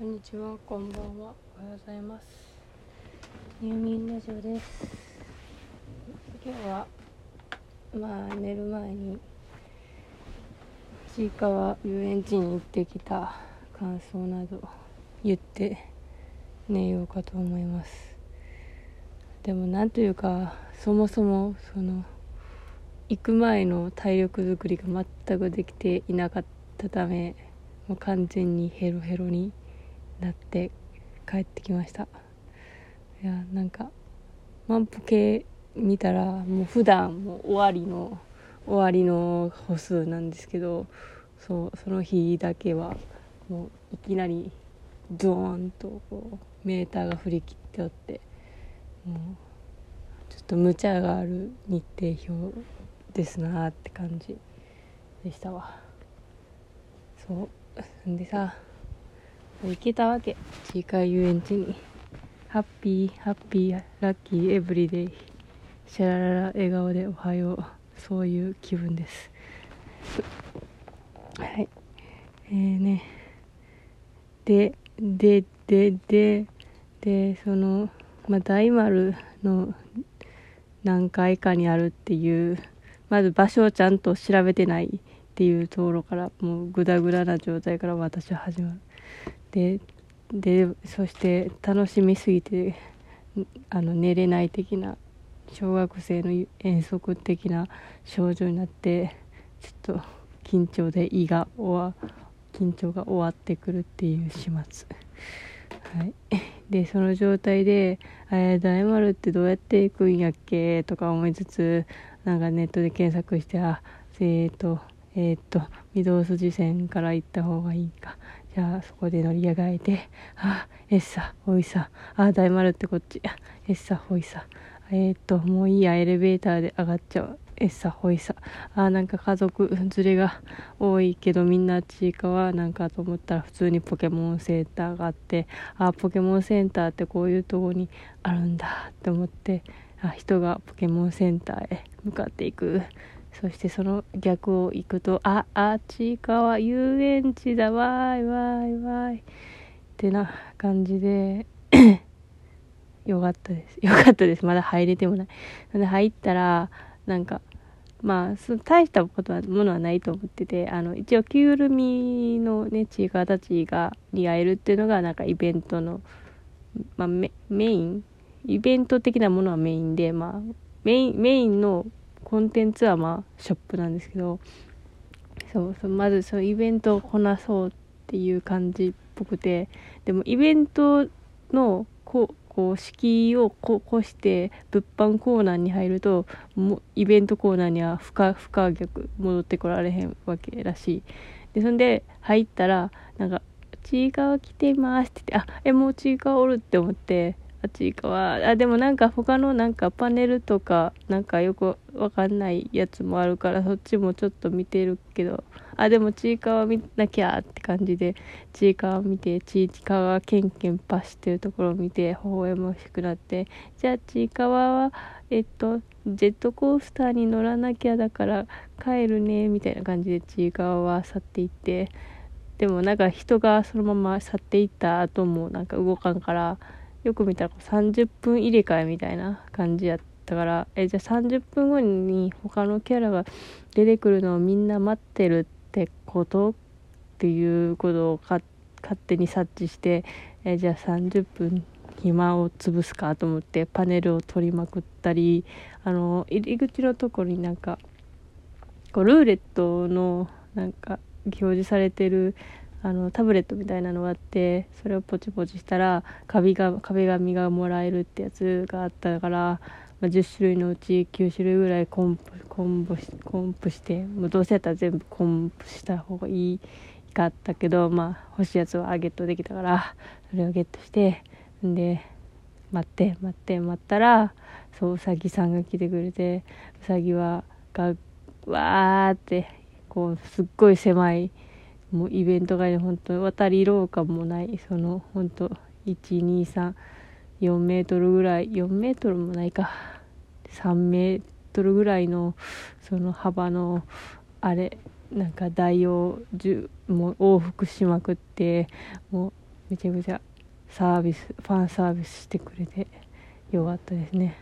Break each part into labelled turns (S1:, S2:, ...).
S1: こんにちは、こんばんは、おはようございます。入眠ラジオです。今日は、まあ、寝る前に、ちいかわ遊園地に行ってきた感想など言って寝ようかと思います。でも、なんというか、そもそも、その、行く前の体力づくりが全くできていなかったため、もう完全にヘロヘロになって帰ってきました。いやなんか万歩計見たらもう普段もう終わりの終わりの歩数なんですけどそうその日だけはもういきなりドーンとこうメーターが振り切っておってもうちょっと無茶がある日程表ですなーって感じでしたわ。そうでさ行けたわけ。ちいかわ遊園地に。 happy happy lucky everyday。シャラララ笑顔でおはよう。そういう気分です。はい。えーね。でででででそのまあ大丸の何階かにあるっていうまず場所をちゃんと調べてないっていうところからもうグダグダな状態から私は始まる。ででそして楽しみすぎてあの寝れない的な小学生の遠足的な症状になってちょっと緊張で胃が終わ緊張が終わってくるっていう始末はいでその状態で「えー、大丸ってどうやって行くんやっけ?」とか思いつつなんかネットで検索してあえっ、ー、とえっ、ー、と御堂筋線から行った方がいいかじゃあそこで乗り上がえてあエッサおいさあ大丸ってこっちエッサほいさえっ、ともういいやエレベーターで上がっちゃう。エッサほいさあなんか家族連れが多いけどみんなちいかはなんかと思ったら普通にポケモンセンターがあってあポケモンセンターってこういうとこにあるんだって思ってあ人がポケモンセンターへ向かっていく。そしてその逆を行くと、あ、あちいかわ遊園地だ、わーいわいわい。ってな感じで よかったです。よかったです。まだ入れてもない。で入ったら、なんか、まあ、そ大したことは、ものはないと思ってて、あの、一応、着ぐるみのね、ちいかわたちが、に会えるっていうのが、なんかイベントの、まあ、メメイン？イベント的なものはメインで、まあ、メイン、メインのコンテンツはまあショップなんですけどそうそうまずそのイベントをこなそうっていう感じっぽくてでもイベントのこうこう敷居をこ越して物販コーナーに入るともイベントコーナーには不可不可逆戻ってこられへんわけらしい。でそんで入ったらなんか「ちいかわ来てます」って言って「あえもうちいかわおる」って思ってあっちいかはあでもなんか他のなんかパネルとかなんかよくわかんないやつもあるからそっちもちょっと見てるけどあでもちいかわ見なきゃって感じでちいかわ見てちいかわケンケンパしてるところを見て微笑ましくなってじゃあちいかわはえっとジェットコースターに乗らなきゃだから帰るねみたいな感じでちいかわは去っていってでもなんか人がそのまま去っていった後もなんか動かんからよく見たら30分入れ替えみたいな感じやったからえじゃあ30分後に他のキャラが出てくるのをみんな待ってるってことっていうことを勝手に察知してえじゃあ30分暇を潰すかと思ってパネルを取りまくったりあの入り口のところになんかこうルーレットのなんか表示されてるあのタブレットみたいなのがあってそれをポチポチしたら壁が壁紙がもらえるってやつがあったから、まあ、10種類のうち9種類ぐらいコンプコンボしコンプしてもうどうせやったら全部コンプした方がいいかったけどまあ欲しいやつはゲットできたからそれをゲットしてで待って待って待ったらそううさぎさんが来てくれてうさぎはがわーってこうすっごい狭いもうイベント街で本当渡り廊下もないその本当1234メートルぐらい4メートルもないか。3メートルぐらいのその幅のあれなんか台をもう往復しまくってもうめちゃくちゃサービスファンサービスしてくれてよかったですね。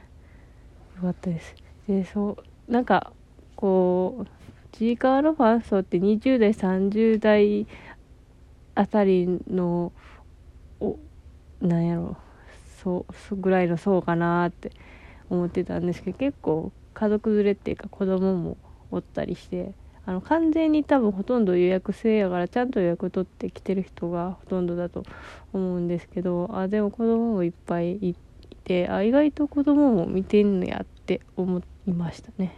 S1: よかったです。でそうなんかこうちいかわのファン層って20代30代あたりのおなんやろそうぐらいの層かなって思ってたんですけど結構家族連れっていうか子供もおったりしてあの完全に多分ほとんど予約制やからちゃんと予約取ってきてる人がほとんどだと思うんですけどあでも子供もいっぱいいてあ意外と子供も見てんのやって思いましたね。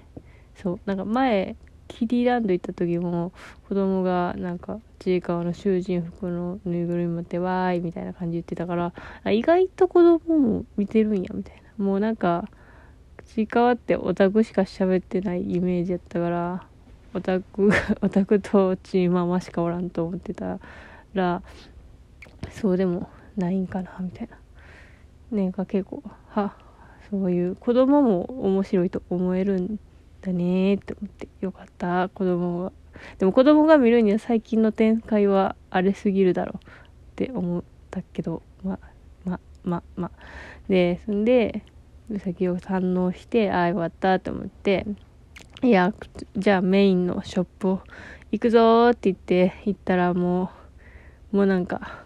S1: そうなんか前キディランド行った時も子供がなんかちいかわの囚人服のぬいぐるみ持ってわーいみたいな感じ言ってたから意外と子供も見てるんやみたいな。もうなんかちいかわってオタクしか喋ってないイメージやったからオタク オタクとチーママしかおらんと思ってたらそうでもないんかなみたいな。ねが結構はそういう子供も面白いと思えるんだねって思ってよかった。子供がでも子供が見るには最近の展開は荒れすぎるだろうって思ったけどまあまあまあ。まあでそんで先を堪能してああよかったと思っていやじゃあメインのショップを行くぞって言って行ったらもうもうなんか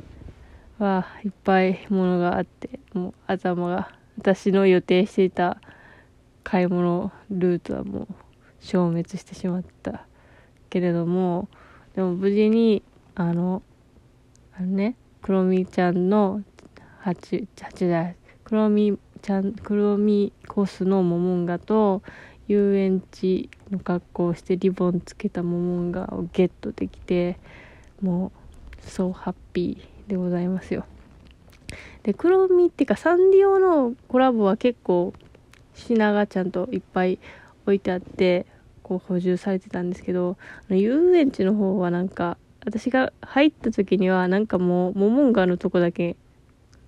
S1: わあいっぱいものがあってもう頭が私の予定していた買い物ルートはもう消滅してしまったけれどもでも無事にあのあのねクロミちゃんの8 8代クロミちゃんクロミコスのモモンガと遊園地の格好をしてリボンつけたモモンガをゲットできてもうそうハッピーでございますよ。でクロミっていうかサンリオのコラボは結構品がちゃんといっぱい置いてあってこう補充されてたんですけど遊園地の方はなんか私が入った時にはなんかもうモモンガのとこだけ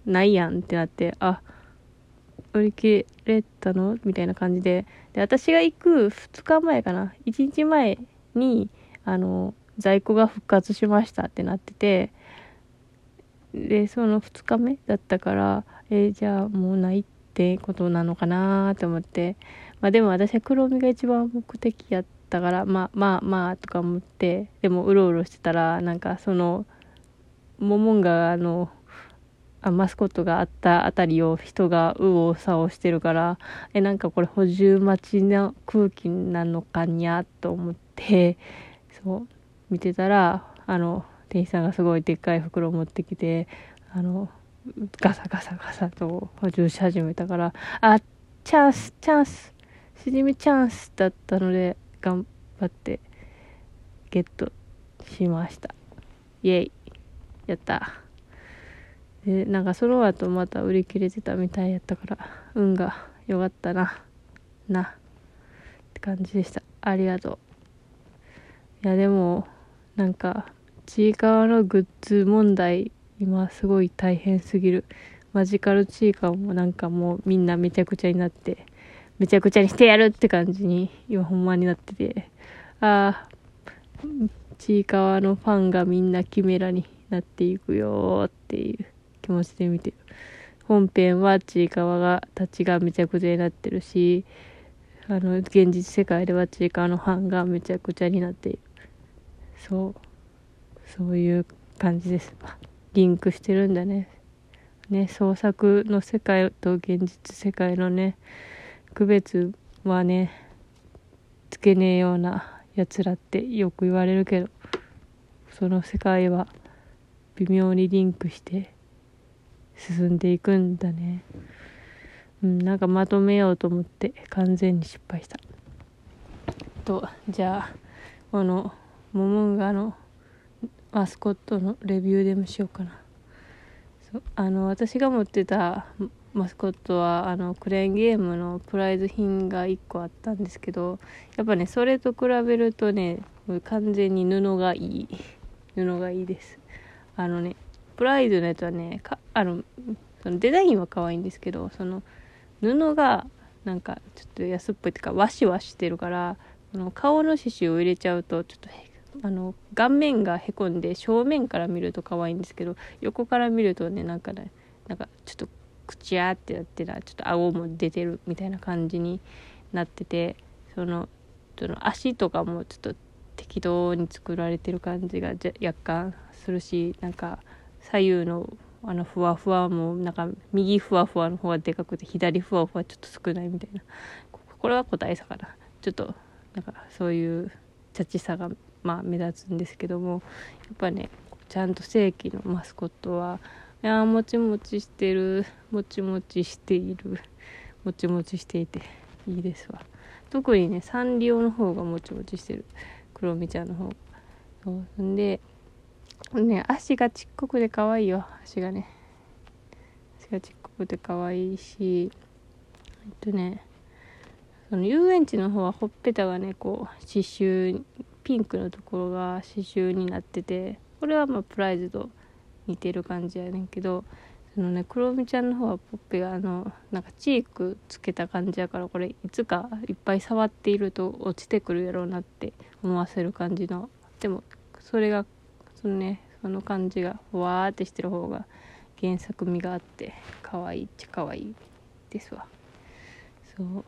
S1: ないやんってなってあ売り切れたの？みたいな感じで。で私が行く2日前かな。1日前にあの在庫が復活しましたってなっててでその2日目だったからえー、じゃあもうないってってことなのかなと思って、まあでも私は黒みが一番目的やったから、まあまあまあとか思って、でもうろうろしてたら、なんかその、モモンガの、あマスコットがあったあたりを人が右往左往してるからえなんかこれ補充待ちの空気なのかにゃと思ってそう見てたらあの店員さんがすごいでっかい袋を持ってきてあのガサガサガサと補充し始めたから、あ、チャンス、チャンス、しじみチャンスだったので、頑張ってゲットしました。イェイ。やった。で、なんかその後また売り切れてたみたいやったから、運が良かったな。な。って感じでした。ありがとう。いや、でも、なんか、ちいかわのグッズ問題今すごい大変すぎる。マジカルチーカーもなんかもうみんなめちゃくちゃになってめちゃくちゃにしてやるって感じに今ほんまになってて。ああちいかわのファンがみんなキメラになっていくよっていう気持ちで見てる。本編はちいかわがたちがめちゃくちゃになってるしあの現実世界ではちいかわのファンがめちゃくちゃになっている。そうそういう感じです。リンクしてるんだね。ね、創作の世界と現実世界のね、区別はね、つけねえようなやつらってよく言われるけど、その世界は微妙にリンクして進んでいくんだね。うん、なんかまとめようと思って完全に失敗した。と、じゃあ、このモモンガのマスコットのレビューでもしようかな。そうあの私が持ってたマスコットはあのクレーンゲームのプライズ品が1個あったんですけどやっぱねそれと比べるとね完全に布がいい。布がいいです。あのねプライズのやつはねかあのそのデザインは可愛いんですけどその布がなんかちょっと安っぽいっていうかワシワシしてるからこの顔の刺繍を入れちゃうとちょっとあの顔面がへこんで正面から見ると可愛いんですけど横から見るとねなんかねなんかちょっと口あってなってなちょっと顎も出てるみたいな感じになっててそのその足とかもちょっと適当に作られてる感じが若干するしなんか左右のあのふわふわもなんか右ふわふわの方がでかくて左ふわふわちょっと少ないみたいな。これは個体差かな。ちょっとなんかそういうチャチさがまあ目立つんですけどもやっぱねちゃんと正規のマスコットはいやもちもちしてるもちもちしているもちもちしていていいですわ。特にねサンリオの方がもちもちしてるクロミちゃんの方そうんでね足がちっこくて可愛いよ足がね。足がちっこくて可愛いしえっとねその遊園地の方はほっぺたがねこう刺繍ピンクのところが刺繍になっててこれはまあプライズと似てる感じやねんけどそのねクロミちゃんの方はポッペがあのなんかチークつけた感じやからこれいつかいっぱい触っていると落ちてくるやろうなって思わせる感じの。でもそれがそのねその感じがわーってしてる方が原作味があって可愛いっちゃ可愛いですわ。そう。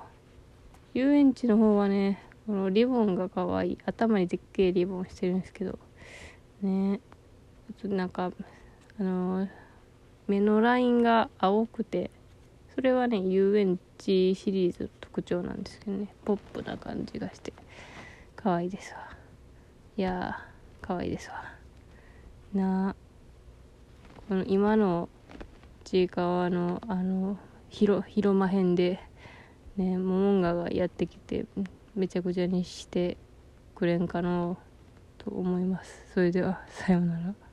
S1: 遊園地の方はねこのリボンが可愛い。頭にでっけえリボンしてるんですけど。ね。ちょっとなんかあのー、目のラインが青くてそれはね遊園地シリーズの特徴なんですけどね。ポップな感じがして。可愛いですわ。いやー可愛いですわ。な。この今のちいかわのあの広広間編でねモモンガがやってきてめちゃくちゃにしてくれんかなと思います。それではさようなら。